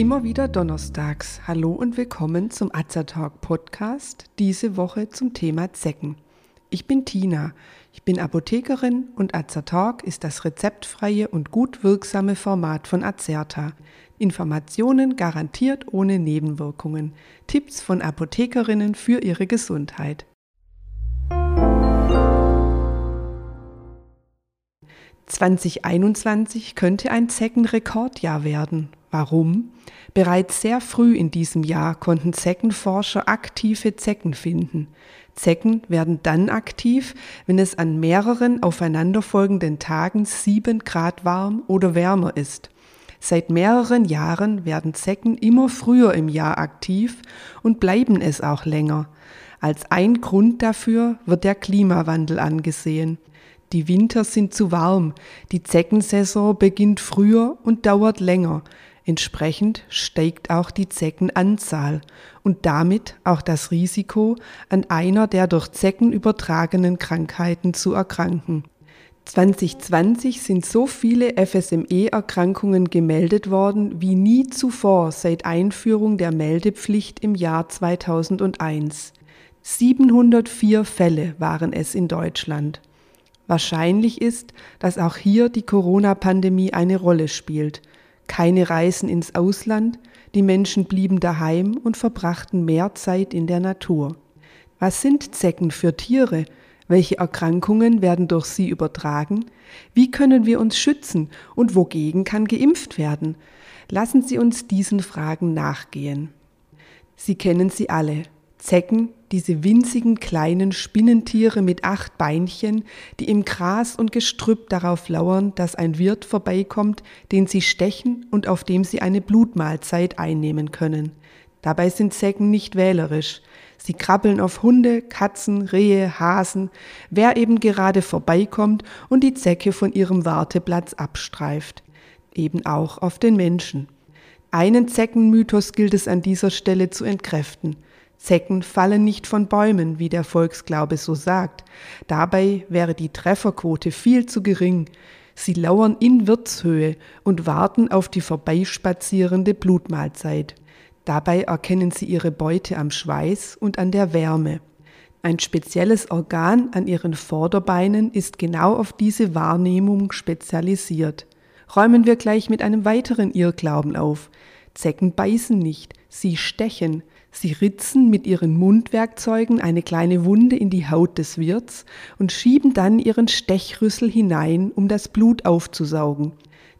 Immer wieder donnerstags. Hallo und willkommen zum Azertalk Podcast. Diese Woche zum Thema Zecken. Ich bin Tina. Ich bin Apothekerin und Azertalk ist das rezeptfreie und gut wirksame Format von Azerta. Informationen garantiert ohne Nebenwirkungen. Tipps von Apothekerinnen für ihre Gesundheit. 2021 könnte ein Zeckenrekordjahr werden. Warum? Bereits sehr früh in diesem Jahr konnten Zeckenforscher aktive Zecken finden. Zecken werden dann aktiv, wenn es an mehreren aufeinanderfolgenden Tagen sieben Grad warm oder wärmer ist. Seit mehreren Jahren werden Zecken immer früher im Jahr aktiv und bleiben es auch länger. Als ein Grund dafür wird der Klimawandel angesehen. Die Winter sind zu warm, die Zeckensaison beginnt früher und dauert länger. Entsprechend steigt auch die Zeckenanzahl und damit auch das Risiko, an einer der durch Zecken übertragenen Krankheiten zu erkranken. 2020 sind so viele FSME-Erkrankungen gemeldet worden wie nie zuvor seit Einführung der Meldepflicht im Jahr 2001. 704 Fälle waren es in Deutschland. Wahrscheinlich ist, dass auch hier die Corona-Pandemie eine Rolle spielt. Keine Reisen ins Ausland, die Menschen blieben daheim und verbrachten mehr Zeit in der Natur. Was sind Zecken für Tiere? Welche Erkrankungen werden durch sie übertragen? Wie können wir uns schützen und wogegen kann geimpft werden? Lassen Sie uns diesen Fragen nachgehen. Sie kennen sie alle. Zecken, diese winzigen kleinen Spinnentiere mit acht Beinchen, die im Gras und Gestrüpp darauf lauern, dass ein Wirt vorbeikommt, den sie stechen und auf dem sie eine Blutmahlzeit einnehmen können. Dabei sind Zecken nicht wählerisch. Sie krabbeln auf Hunde, Katzen, Rehe, Hasen, wer eben gerade vorbeikommt und die Zecke von ihrem Warteplatz abstreift. Eben auch auf den Menschen. Einen Zeckenmythos gilt es an dieser Stelle zu entkräften – Zecken fallen nicht von Bäumen, wie der Volksglaube so sagt. Dabei wäre die Trefferquote viel zu gering. Sie lauern in Wirtshöhe und warten auf die vorbeispazierende Blutmahlzeit. Dabei erkennen sie ihre Beute am Schweiß und an der Wärme. Ein spezielles Organ an ihren Vorderbeinen ist genau auf diese Wahrnehmung spezialisiert. Räumen wir gleich mit einem weiteren Irrglauben auf. Zecken beißen nicht, sie stechen. Sie ritzen mit ihren Mundwerkzeugen eine kleine Wunde in die Haut des Wirts und schieben dann ihren Stechrüssel hinein, um das Blut aufzusaugen.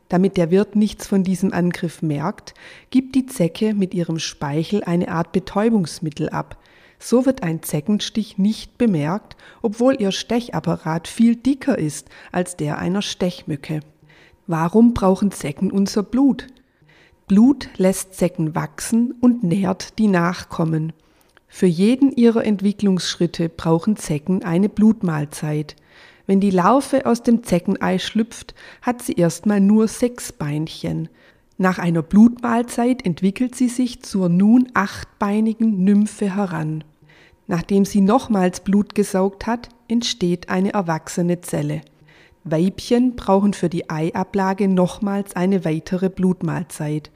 Damit der Wirt nichts von diesem Angriff merkt, gibt die Zecke mit ihrem Speichel eine Art Betäubungsmittel ab. So wird ein Zeckenstich nicht bemerkt, obwohl ihr Stechapparat viel dicker ist als der einer Stechmücke. Warum brauchen Zecken unser Blut? Blut lässt Zecken wachsen und nährt die Nachkommen. Für jeden ihrer Entwicklungsschritte brauchen Zecken eine Blutmahlzeit. Wenn die Larve aus dem Zeckenei schlüpft, hat sie erstmal nur sechs Beinchen. Nach einer Blutmahlzeit entwickelt sie sich zur nun achtbeinigen Nymphe heran. Nachdem sie nochmals Blut gesaugt hat, entsteht eine erwachsene Zelle. Weibchen brauchen für die Eiablage nochmals eine weitere Blutmahlzeit.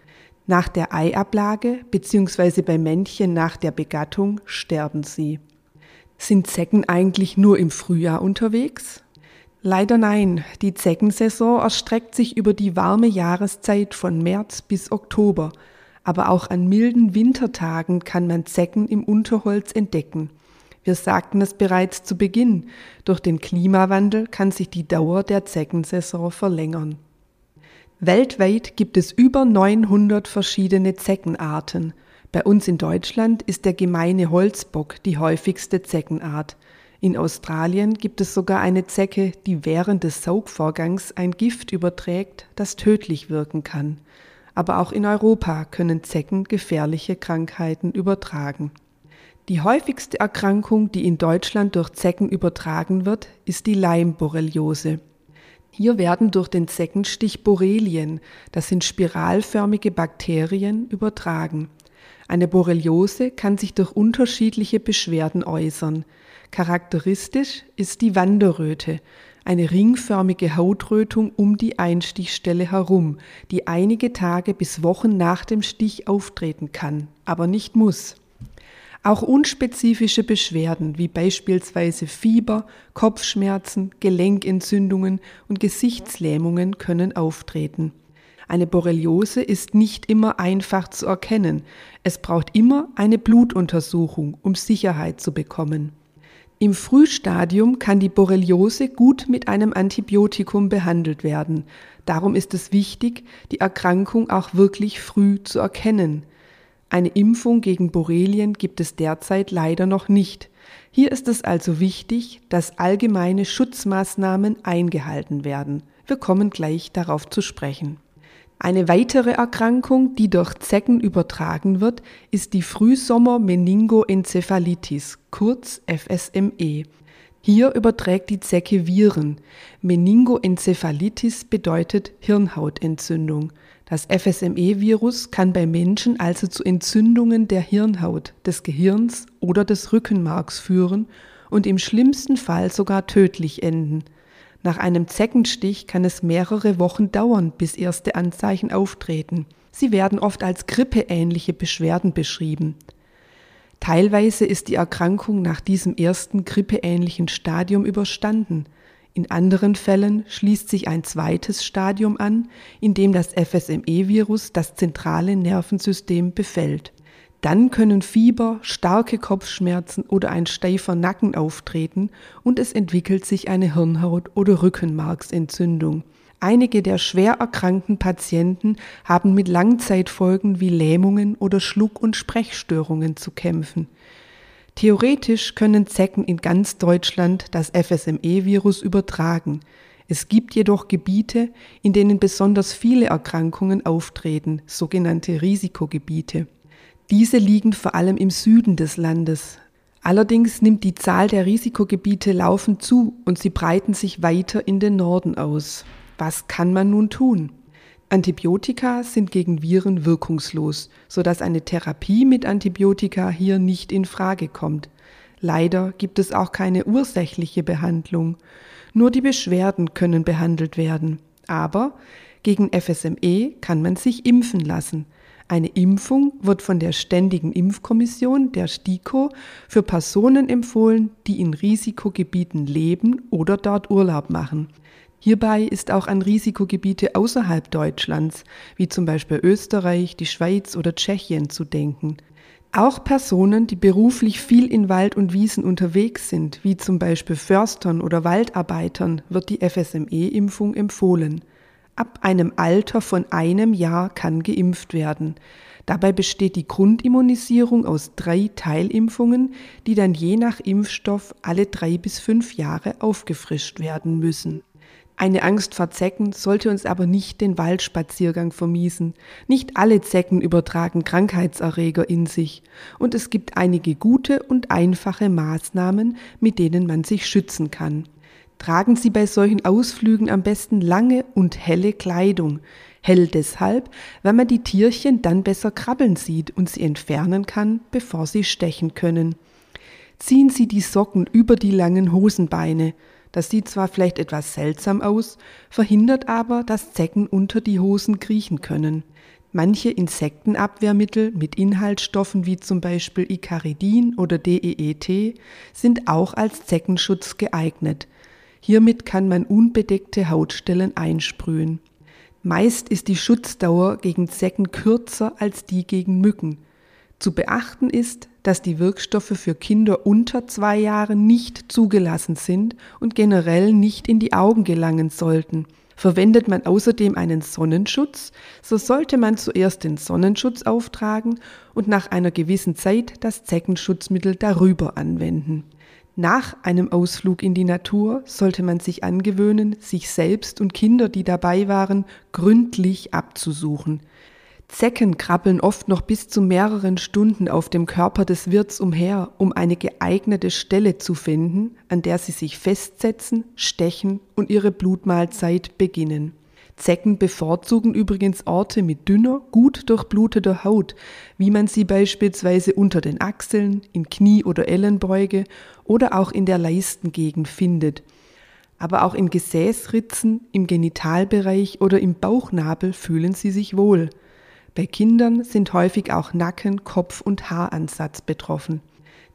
Nach der Eiablage bzw. bei Männchen nach der Begattung sterben sie. Sind Zecken eigentlich nur im Frühjahr unterwegs? Leider nein, die Zeckensaison erstreckt sich über die warme Jahreszeit von März bis Oktober, aber auch an milden Wintertagen kann man Zecken im Unterholz entdecken. Wir sagten es bereits zu Beginn, durch den Klimawandel kann sich die Dauer der Zeckensaison verlängern. Weltweit gibt es über 900 verschiedene Zeckenarten. Bei uns in Deutschland ist der gemeine Holzbock die häufigste Zeckenart. In Australien gibt es sogar eine Zecke, die während des Saugvorgangs ein Gift überträgt, das tödlich wirken kann. Aber auch in Europa können Zecken gefährliche Krankheiten übertragen. Die häufigste Erkrankung, die in Deutschland durch Zecken übertragen wird, ist die Leimborreliose. Hier werden durch den Zeckenstich Borrelien, das sind spiralförmige Bakterien, übertragen. Eine Borreliose kann sich durch unterschiedliche Beschwerden äußern. Charakteristisch ist die Wanderröte, eine ringförmige Hautrötung um die Einstichstelle herum, die einige Tage bis Wochen nach dem Stich auftreten kann, aber nicht muss. Auch unspezifische Beschwerden wie beispielsweise Fieber, Kopfschmerzen, Gelenkentzündungen und Gesichtslähmungen können auftreten. Eine Borreliose ist nicht immer einfach zu erkennen. Es braucht immer eine Blutuntersuchung, um Sicherheit zu bekommen. Im Frühstadium kann die Borreliose gut mit einem Antibiotikum behandelt werden. Darum ist es wichtig, die Erkrankung auch wirklich früh zu erkennen. Eine Impfung gegen Borrelien gibt es derzeit leider noch nicht. Hier ist es also wichtig, dass allgemeine Schutzmaßnahmen eingehalten werden. Wir kommen gleich darauf zu sprechen. Eine weitere Erkrankung, die durch Zecken übertragen wird, ist die Frühsommer-Meningoenzephalitis, kurz FSME. Hier überträgt die Zecke Viren. Meningoenzephalitis bedeutet Hirnhautentzündung. Das FSME-Virus kann bei Menschen also zu Entzündungen der Hirnhaut, des Gehirns oder des Rückenmarks führen und im schlimmsten Fall sogar tödlich enden. Nach einem Zeckenstich kann es mehrere Wochen dauern, bis erste Anzeichen auftreten. Sie werden oft als grippeähnliche Beschwerden beschrieben. Teilweise ist die Erkrankung nach diesem ersten grippeähnlichen Stadium überstanden. In anderen Fällen schließt sich ein zweites Stadium an, in dem das FSME-Virus das zentrale Nervensystem befällt. Dann können Fieber, starke Kopfschmerzen oder ein steifer Nacken auftreten und es entwickelt sich eine Hirnhaut- oder Rückenmarksentzündung. Einige der schwer erkrankten Patienten haben mit Langzeitfolgen wie Lähmungen oder Schluck- und Sprechstörungen zu kämpfen. Theoretisch können Zecken in ganz Deutschland das FSME-Virus übertragen. Es gibt jedoch Gebiete, in denen besonders viele Erkrankungen auftreten, sogenannte Risikogebiete. Diese liegen vor allem im Süden des Landes. Allerdings nimmt die Zahl der Risikogebiete laufend zu und sie breiten sich weiter in den Norden aus. Was kann man nun tun? Antibiotika sind gegen Viren wirkungslos, sodass eine Therapie mit Antibiotika hier nicht in Frage kommt. Leider gibt es auch keine ursächliche Behandlung. Nur die Beschwerden können behandelt werden. Aber gegen FSME kann man sich impfen lassen. Eine Impfung wird von der Ständigen Impfkommission, der STIKO, für Personen empfohlen, die in Risikogebieten leben oder dort Urlaub machen. Hierbei ist auch an Risikogebiete außerhalb Deutschlands, wie zum Beispiel Österreich, die Schweiz oder Tschechien, zu denken. Auch Personen, die beruflich viel in Wald und Wiesen unterwegs sind, wie zum Beispiel Förstern oder Waldarbeitern, wird die FSME-Impfung empfohlen. Ab einem Alter von einem Jahr kann geimpft werden. Dabei besteht die Grundimmunisierung aus drei Teilimpfungen, die dann je nach Impfstoff alle drei bis fünf Jahre aufgefrischt werden müssen. Eine Angst vor Zecken sollte uns aber nicht den Waldspaziergang vermiesen. Nicht alle Zecken übertragen Krankheitserreger in sich, und es gibt einige gute und einfache Maßnahmen, mit denen man sich schützen kann. Tragen Sie bei solchen Ausflügen am besten lange und helle Kleidung. Hell deshalb, weil man die Tierchen dann besser krabbeln sieht und sie entfernen kann, bevor sie stechen können. Ziehen Sie die Socken über die langen Hosenbeine. Das sieht zwar vielleicht etwas seltsam aus, verhindert aber, dass Zecken unter die Hosen kriechen können. Manche Insektenabwehrmittel mit Inhaltsstoffen wie zum Beispiel Icaridin oder DEET sind auch als Zeckenschutz geeignet. Hiermit kann man unbedeckte Hautstellen einsprühen. Meist ist die Schutzdauer gegen Zecken kürzer als die gegen Mücken. Zu beachten ist, dass die Wirkstoffe für Kinder unter zwei Jahren nicht zugelassen sind und generell nicht in die Augen gelangen sollten. Verwendet man außerdem einen Sonnenschutz, so sollte man zuerst den Sonnenschutz auftragen und nach einer gewissen Zeit das Zeckenschutzmittel darüber anwenden. Nach einem Ausflug in die Natur sollte man sich angewöhnen, sich selbst und Kinder, die dabei waren, gründlich abzusuchen. Zecken krabbeln oft noch bis zu mehreren Stunden auf dem Körper des Wirts umher, um eine geeignete Stelle zu finden, an der sie sich festsetzen, stechen und ihre Blutmahlzeit beginnen. Zecken bevorzugen übrigens Orte mit dünner, gut durchbluteter Haut, wie man sie beispielsweise unter den Achseln, in Knie- oder Ellenbeuge oder auch in der Leistengegend findet. aber auch in Gesäßritzen, im Genitalbereich oder im Bauchnabel fühlen sie sich wohl. Bei Kindern sind häufig auch Nacken, Kopf und Haaransatz betroffen.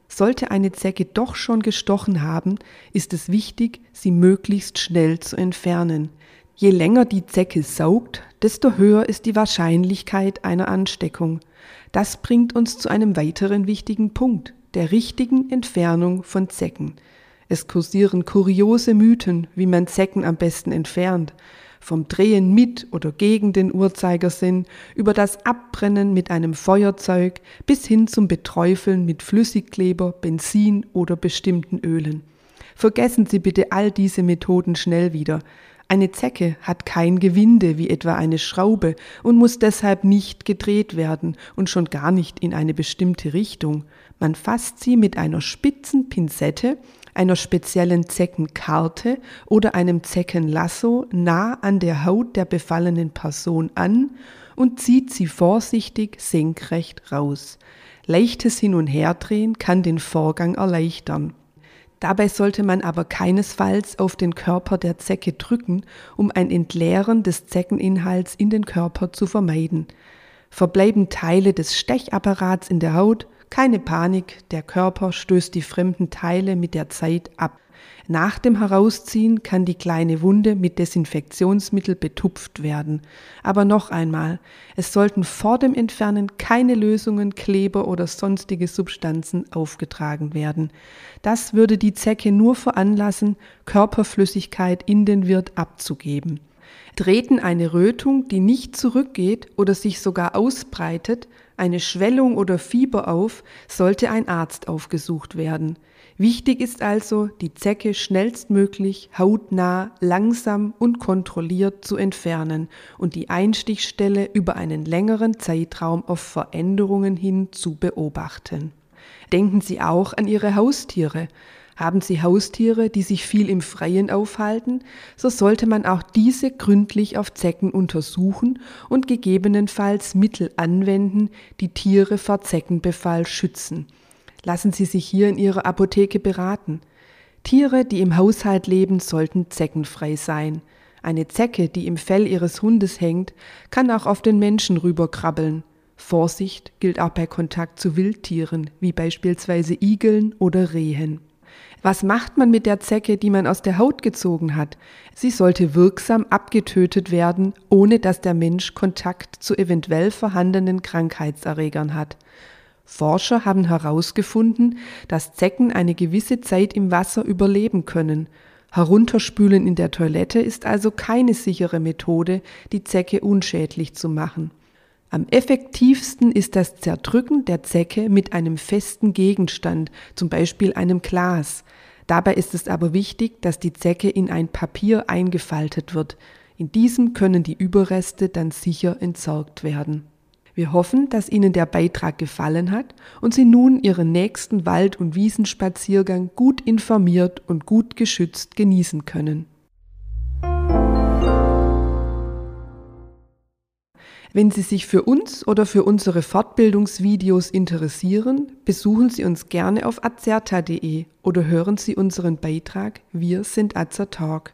Sollte eine Zecke doch schon gestochen haben, ist es wichtig, sie möglichst schnell zu entfernen. Je länger die Zecke saugt, desto höher ist die Wahrscheinlichkeit einer Ansteckung. Das bringt uns zu einem weiteren wichtigen Punkt, der richtigen Entfernung von Zecken. Es kursieren kuriose Mythen, wie man Zecken am besten entfernt vom Drehen mit oder gegen den Uhrzeigersinn über das Abbrennen mit einem Feuerzeug bis hin zum Beträufeln mit Flüssigkleber, Benzin oder bestimmten Ölen. Vergessen Sie bitte all diese Methoden schnell wieder. Eine Zecke hat kein Gewinde wie etwa eine Schraube und muss deshalb nicht gedreht werden und schon gar nicht in eine bestimmte Richtung. Man fasst sie mit einer spitzen Pinzette einer speziellen Zeckenkarte oder einem Zeckenlasso nah an der Haut der befallenen Person an und zieht sie vorsichtig senkrecht raus. Leichtes Hin- und Herdrehen kann den Vorgang erleichtern. Dabei sollte man aber keinesfalls auf den Körper der Zecke drücken, um ein Entleeren des Zeckeninhalts in den Körper zu vermeiden. Verbleiben Teile des Stechapparats in der Haut, keine Panik, der Körper stößt die fremden Teile mit der Zeit ab. Nach dem Herausziehen kann die kleine Wunde mit Desinfektionsmittel betupft werden. Aber noch einmal, es sollten vor dem Entfernen keine Lösungen, Kleber oder sonstige Substanzen aufgetragen werden. Das würde die Zecke nur veranlassen, Körperflüssigkeit in den Wirt abzugeben. Treten eine Rötung, die nicht zurückgeht oder sich sogar ausbreitet, eine Schwellung oder Fieber auf, sollte ein Arzt aufgesucht werden. Wichtig ist also, die Zecke schnellstmöglich, hautnah, langsam und kontrolliert zu entfernen und die Einstichstelle über einen längeren Zeitraum auf Veränderungen hin zu beobachten. Denken Sie auch an Ihre Haustiere. Haben Sie Haustiere, die sich viel im Freien aufhalten, so sollte man auch diese gründlich auf Zecken untersuchen und gegebenenfalls Mittel anwenden, die Tiere vor Zeckenbefall schützen. Lassen Sie sich hier in Ihrer Apotheke beraten. Tiere, die im Haushalt leben, sollten zeckenfrei sein. Eine Zecke, die im Fell Ihres Hundes hängt, kann auch auf den Menschen rüberkrabbeln. Vorsicht gilt auch bei Kontakt zu Wildtieren, wie beispielsweise Igeln oder Rehen. Was macht man mit der Zecke, die man aus der Haut gezogen hat? Sie sollte wirksam abgetötet werden, ohne dass der Mensch Kontakt zu eventuell vorhandenen Krankheitserregern hat. Forscher haben herausgefunden, dass Zecken eine gewisse Zeit im Wasser überleben können. Herunterspülen in der Toilette ist also keine sichere Methode, die Zecke unschädlich zu machen. Am effektivsten ist das Zerdrücken der Zecke mit einem festen Gegenstand, zum Beispiel einem Glas. Dabei ist es aber wichtig, dass die Zecke in ein Papier eingefaltet wird. In diesem können die Überreste dann sicher entsorgt werden. Wir hoffen, dass Ihnen der Beitrag gefallen hat und Sie nun Ihren nächsten Wald- und Wiesenspaziergang gut informiert und gut geschützt genießen können. Wenn Sie sich für uns oder für unsere Fortbildungsvideos interessieren, besuchen Sie uns gerne auf azerta.de oder hören Sie unseren Beitrag Wir sind Azertalk.